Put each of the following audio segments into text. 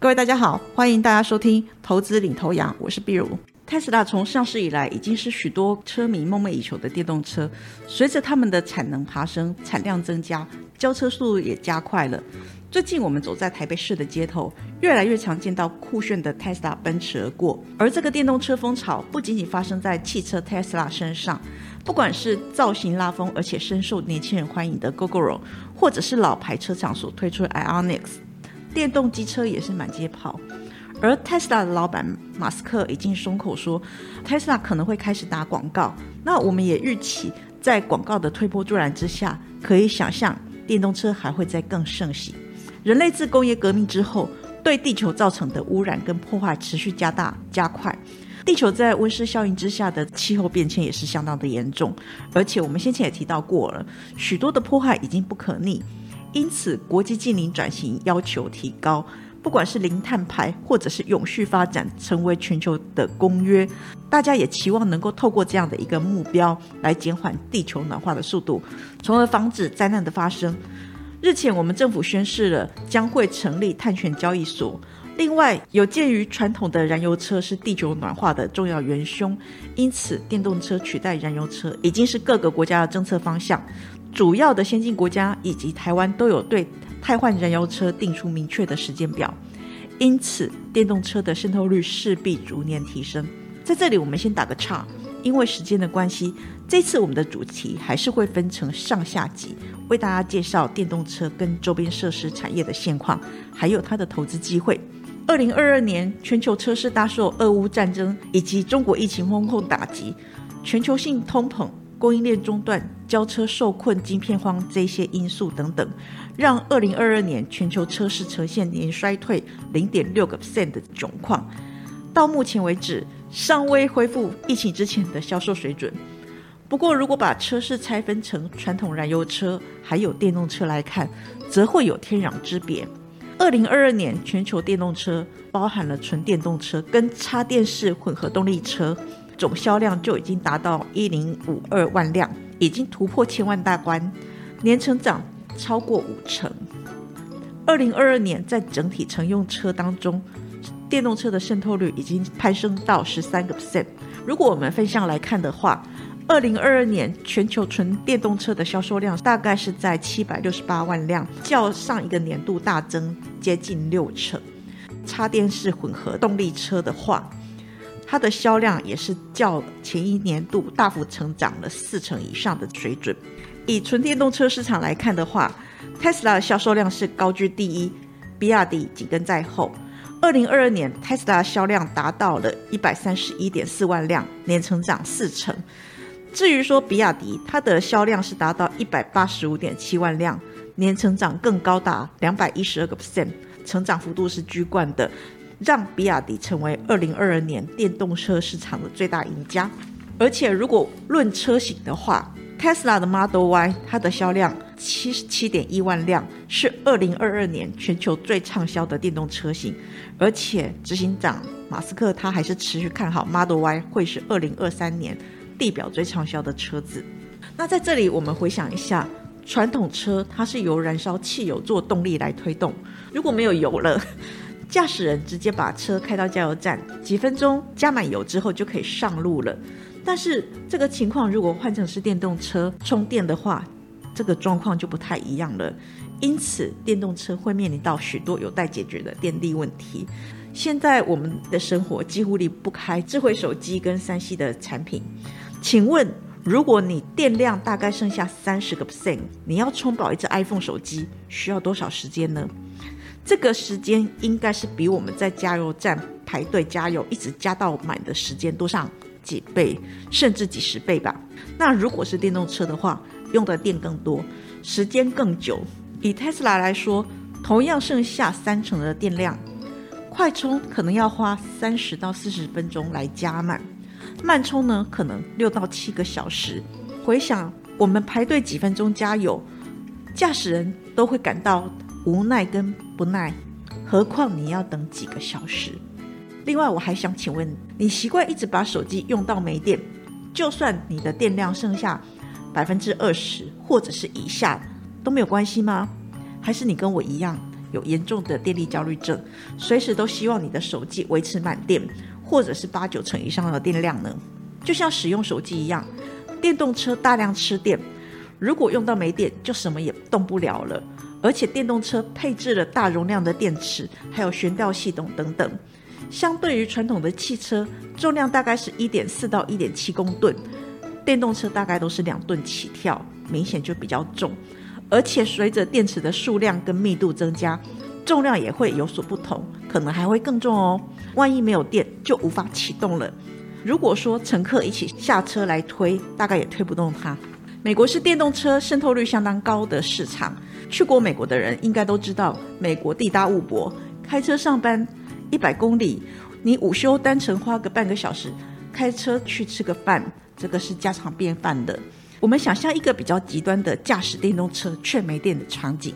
各位大家好，欢迎大家收听投资领头羊，我是碧如。特斯拉从上市以来，已经是许多车迷梦寐以求的电动车。随着他们的产能爬升，产量增加，交车速度也加快了。最近我们走在台北市的街头，越来越常见到酷炫的 Tesla 奔驰而过。而这个电动车风潮不仅仅发生在汽车 Tesla 身上，不管是造型拉风而且深受年轻人欢迎的 GoGoRo，或者是老牌车厂所推出的 Ioniq，电动机车也是满街跑。而 Tesla 的老板马斯克已经松口说，Tesla 可能会开始打广告。那我们也预期，在广告的推波助澜之下，可以想象电动车还会再更盛行。人类自工业革命之后，对地球造成的污染跟破坏持续加大加快。地球在温室效应之下的气候变迁也是相当的严重，而且我们先前也提到过了，许多的破坏已经不可逆，因此国际近邻转型要求提高。不管是零碳排或者是永续发展，成为全球的公约，大家也期望能够透过这样的一个目标来减缓地球暖化的速度，从而防止灾难的发生。日前，我们政府宣示了将会成立碳权交易所。另外，有鉴于传统的燃油车是地球暖化的重要元凶，因此电动车取代燃油车已经是各个国家的政策方向。主要的先进国家以及台湾都有对。汰换燃油车定出明确的时间表，因此电动车的渗透率势必逐年提升。在这里，我们先打个岔，因为时间的关系，这次我们的主题还是会分成上下集，为大家介绍电动车跟周边设施产业的现况，还有它的投资机会。二零二二年全球车市大受俄乌战争以及中国疫情封控打击，全球性通膨。供应链中断、交车受困、晶片荒这些因素等等，让二零二二年全球车市呈现年衰退零点六个 percent 的窘况。到目前为止，尚未恢复疫情之前的销售水准。不过，如果把车市拆分成传统燃油车还有电动车来看，则会有天壤之别。二零二二年全球电动车包含了纯电动车跟插电式混合动力车。总销量就已经达到一零五二万辆，已经突破千万大关，年成长超过五成。二零二二年在整体乘用车当中，电动车的渗透率已经攀升到十三个 percent。如果我们分项来看的话，二零二二年全球纯电动车的销售量大概是在七百六十八万辆，较上一个年度大增接近六成。插电式混合动力车的话，它的销量也是较前一年度大幅成长了四成以上的水准。以纯电动车市场来看的话，Tesla 的销售量是高居第一，比亚迪紧跟在后。二零二二年，Tesla 销量达到了一百三十一点四万辆，年成长四成。至于说比亚迪，它的销量是达到一百八十五点七万辆，年成长更高达两百一十二个 percent，成长幅度是居冠的。让比亚迪成为二零二二年电动车市场的最大赢家。而且，如果论车型的话，Tesla 的 Model Y 它的销量七十七点一万辆，是二零二二年全球最畅销的电动车型。而且，执行长马斯克他还是持续看好 Model Y 会是二零二三年地表最畅销的车子。那在这里，我们回想一下，传统车它是由燃烧汽油做动力来推动，如果没有油了。驾驶人直接把车开到加油站，几分钟加满油之后就可以上路了。但是这个情况如果换成是电动车充电的话，这个状况就不太一样了。因此，电动车会面临到许多有待解决的电力问题。现在我们的生活几乎离不开智慧手机跟三 C 的产品。请问，如果你电量大概剩下三十个 percent，你要充饱一只 iPhone 手机需要多少时间呢？这个时间应该是比我们在加油站排队加油一直加到满的时间多上几倍，甚至几十倍吧。那如果是电动车的话，用的电更多，时间更久。以特斯拉来说，同样剩下三成的电量，快充可能要花三十到四十分钟来加满，慢充呢可能六到七个小时。回想我们排队几分钟加油，驾驶人都会感到。无奈跟不耐，何况你要等几个小时。另外，我还想请问，你习惯一直把手机用到没电，就算你的电量剩下百分之二十或者是以下都没有关系吗？还是你跟我一样，有严重的电力焦虑症，随时都希望你的手机维持满电，或者是八九成以上的电量呢？就像使用手机一样，电动车大量吃电，如果用到没电，就什么也动不了了。而且电动车配置了大容量的电池，还有悬吊系统等等。相对于传统的汽车，重量大概是一点四到一点七公吨，电动车大概都是两吨起跳，明显就比较重。而且随着电池的数量跟密度增加，重量也会有所不同，可能还会更重哦。万一没有电，就无法启动了。如果说乘客一起下车来推，大概也推不动它。美国是电动车渗透率相当高的市场，去过美国的人应该都知道，美国地大物博，开车上班一百公里，你午休单程花个半个小时，开车去吃个饭，这个是家常便饭的。我们想象一个比较极端的驾驶电动车却没电的场景，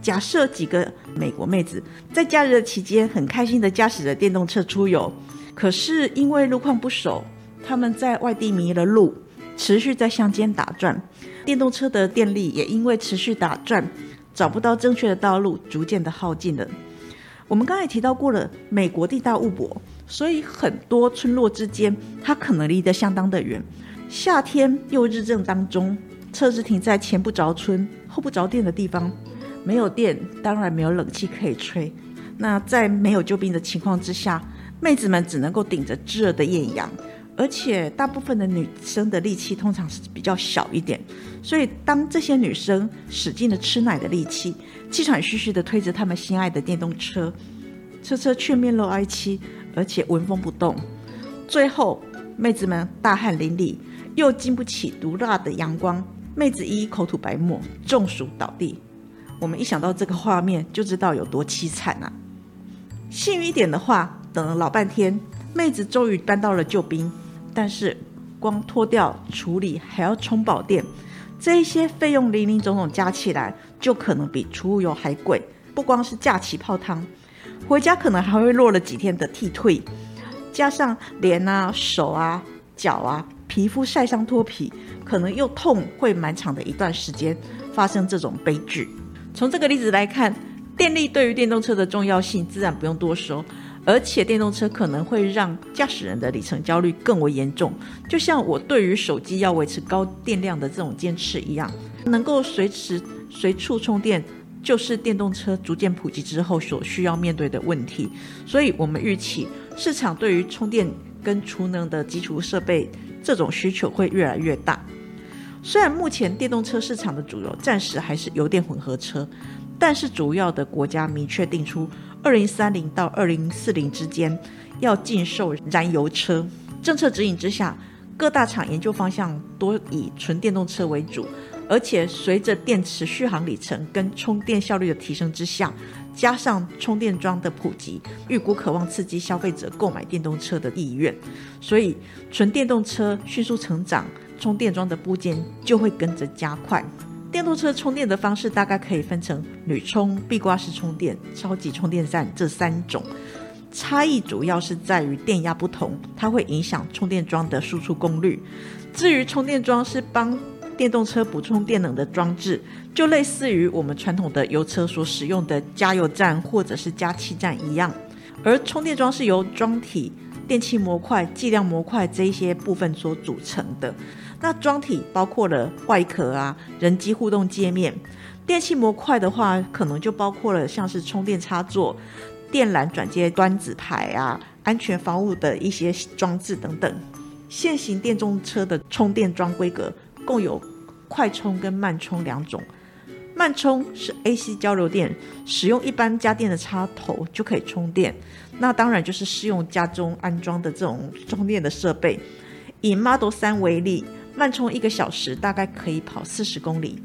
假设几个美国妹子在假日的期间很开心的驾驶着电动车出游，可是因为路况不熟，他们在外地迷了路，持续在乡间打转，电动车的电力也因为持续打转，找不到正确的道路，逐渐的耗尽了。我们刚才提到过了，美国地大物博，所以很多村落之间，它可能离得相当的远。夏天又日正当中，车子停在前不着村后不着店的地方，没有电，当然没有冷气可以吹。那在没有救兵的情况之下，妹子们只能够顶着炙热的艳阳，而且大部分的女生的力气通常是比较小一点，所以当这些女生使尽了吃奶的力气，气喘吁吁的推着他们心爱的电动车，车车却面露哀戚，而且纹风不动。最后，妹子们大汗淋漓。又经不起毒辣的阳光，妹子一一口吐白沫，中暑倒地。我们一想到这个画面，就知道有多凄惨啊！幸运一点的话，等了老半天，妹子终于搬到了救兵，但是光脱掉处理还要充饱电，这一些费用零零总总加起来，就可能比储物油还贵。不光是假期泡汤，回家可能还会落了几天的替退，加上脸啊、手啊、脚啊。皮肤晒伤脱皮，可能又痛，会蛮长的一段时间发生这种悲剧。从这个例子来看，电力对于电动车的重要性自然不用多说，而且电动车可能会让驾驶人的里程焦虑更为严重。就像我对于手机要维持高电量的这种坚持一样，能够随时随处充电，就是电动车逐渐普及之后所需要面对的问题。所以，我们预期市场对于充电跟储能的基础设备。这种需求会越来越大。虽然目前电动车市场的主流暂时还是油电混合车，但是主要的国家明确定出，二零三零到二零四零之间要禁售燃油车。政策指引之下，各大厂研究方向多以纯电动车为主，而且随着电池续航里程跟充电效率的提升之下。加上充电桩的普及，预估渴望刺激消费者购买电动车的意愿，所以纯电动车迅速成长，充电桩的部件就会跟着加快。电动车充电的方式大概可以分成铝充、壁挂式充电、超级充电站这三种，差异主要是在于电压不同，它会影响充电桩的输出功率。至于充电桩是帮电动车补充电能的装置，就类似于我们传统的油车所使用的加油站或者是加气站一样。而充电桩是由桩体、电气模块、计量模块这一些部分所组成的。那桩体包括了外壳啊、人机互动界面；电器模块的话，可能就包括了像是充电插座、电缆转接端子牌啊、安全防护的一些装置等等。现行电动车的充电桩规格。共有快充跟慢充两种，慢充是 AC 交流电，使用一般家电的插头就可以充电。那当然就是适用家中安装的这种充电的设备。以 Model 三为例，慢充一个小时大概可以跑四十公里，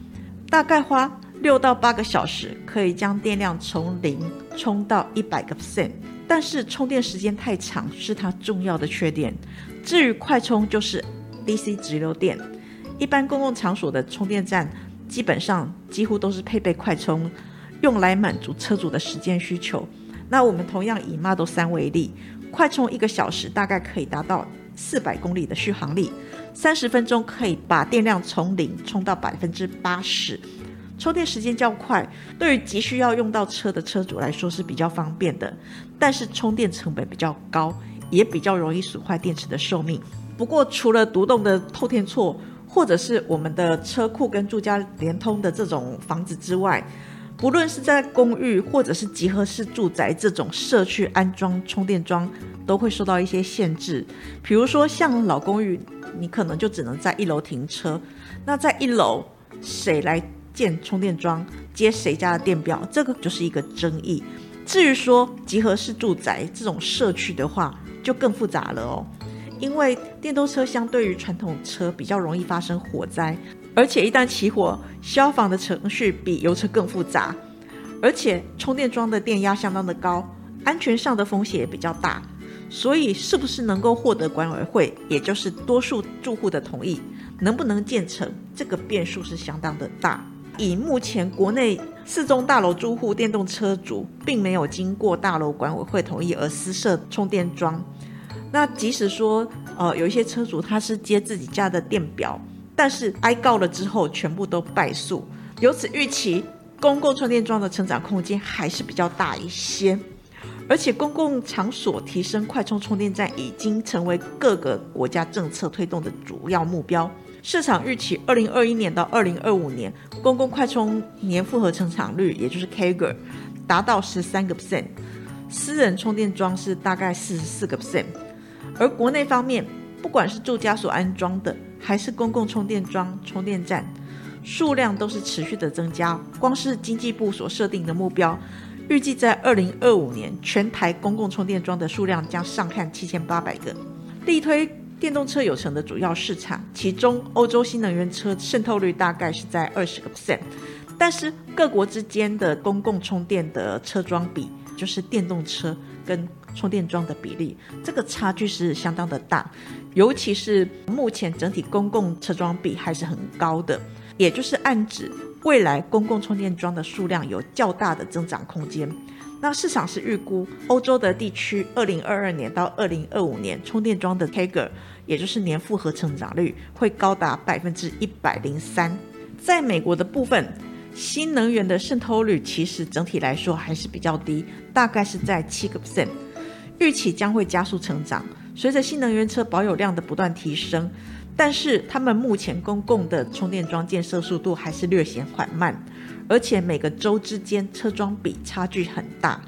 大概花六到八个小时可以将电量从零充到一百个 percent。但是充电时间太长是它重要的缺点。至于快充就是 DC 直流电。一般公共场所的充电站基本上几乎都是配备快充，用来满足车主的时间需求。那我们同样以 Model 3为例，快充一个小时大概可以达到四百公里的续航力，三十分钟可以把电量从零充到百分之八十。充电时间较快，对于急需要用到车的车主来说是比较方便的，但是充电成本比较高，也比较容易损坏电池的寿命。不过，除了独栋的透天厝，或者是我们的车库跟住家连通的这种房子之外，不论是在公寓或者是集合式住宅这种社区安装充电桩，都会受到一些限制。比如说，像老公寓，你可能就只能在一楼停车。那在一楼，谁来建充电桩，接谁家的电表，这个就是一个争议。至于说集合式住宅这种社区的话，就更复杂了哦。因为电动车相对于传统车比较容易发生火灾，而且一旦起火，消防的程序比油车更复杂，而且充电桩的电压相当的高，安全上的风险也比较大。所以，是不是能够获得管委会，也就是多数住户的同意，能不能建成，这个变数是相当的大。以目前国内四栋大楼住户电动车主，并没有经过大楼管委会同意而私设充电桩。那即使说，呃，有一些车主他是接自己家的电表，但是挨告了之后，全部都败诉。由此预期，公共充电桩的成长空间还是比较大一些。而且，公共场所提升快充充电站已经成为各个国家政策推动的主要目标。市场预期，二零二一年到二零二五年，公共快充年复合成长率，也就是 Kager，达到十三个 percent，私人充电桩是大概四十四个 percent。而国内方面，不管是住家所安装的，还是公共充电桩、充电站，数量都是持续的增加。光是经济部所设定的目标，预计在二零二五年，全台公共充电桩的数量将上看七千八百个。力推电动车有成的主要市场，其中欧洲新能源车渗透率大概是在二十个 percent，但是各国之间的公共充电的车桩比，就是电动车跟充电桩的比例，这个差距是相当的大，尤其是目前整体公共车桩比还是很高的，也就是暗指未来公共充电桩的数量有较大的增长空间。那市场是预估欧洲的地区，二零二二年到二零二五年充电桩的 Kager，也就是年复合成长率会高达百分之一百零三。在美国的部分，新能源的渗透率其实整体来说还是比较低，大概是在七个 percent。预期将会加速成长，随着新能源车保有量的不断提升，但是他们目前公共的充电桩建设速度还是略显缓慢，而且每个州之间车桩比差距很大，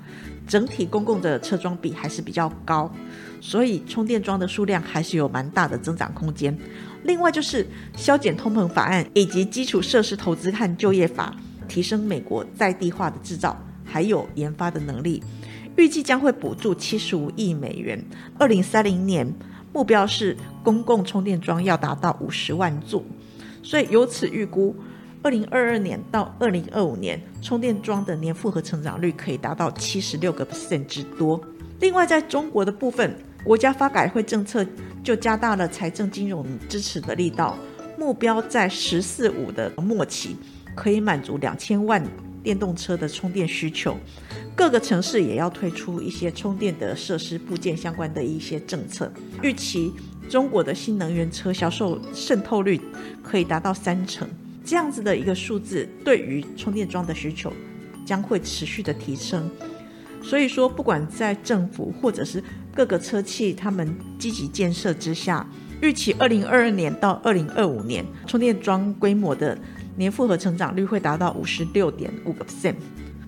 整体公共的车桩比还是比较高，所以充电桩的数量还是有蛮大的增长空间。另外就是削减通膨法案以及基础设施投资和就业法，提升美国在地化的制造还有研发的能力。预计将会补助七十五亿美元。二零三零年目标是公共充电桩要达到五十万座，所以由此预估，二零二二年到二零二五年充电桩的年复合成长率可以达到七十六个 percent 之多。另外，在中国的部分，国家发改会政策就加大了财政金融支持的力道，目标在“十四五”的末期可以满足两千万电动车的充电需求。各个城市也要推出一些充电的设施部件相关的一些政策。预期中国的新能源车销售渗透率可以达到三成，这样子的一个数字，对于充电桩的需求将会持续的提升。所以说，不管在政府或者是各个车企他们积极建设之下，预期二零二二年到二零二五年充电桩规模的年复合成长率会达到五十六点五个 percent。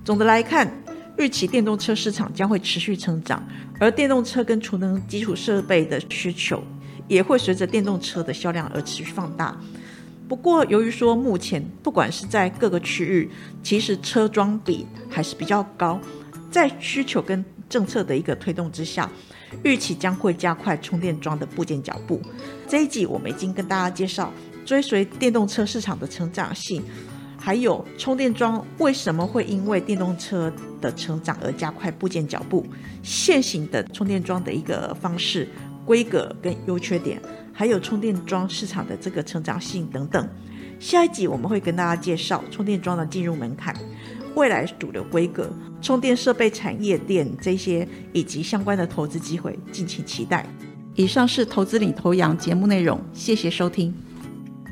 总的来看。预期电动车市场将会持续成长，而电动车跟储能基础设备的需求也会随着电动车的销量而持续放大。不过，由于说目前不管是在各个区域，其实车桩比还是比较高，在需求跟政策的一个推动之下，预期将会加快充电桩的部件脚步。这一集我们已经跟大家介绍追随电动车市场的成长性。还有充电桩为什么会因为电动车的成长而加快部件脚步？现行的充电桩的一个方式、规格跟优缺点，还有充电桩市场的这个成长性等等。下一集我们会跟大家介绍充电桩的进入门槛、未来主流规格、充电设备产业链这些以及相关的投资机会，敬请期待。以上是投资领头羊节目内容，谢谢收听。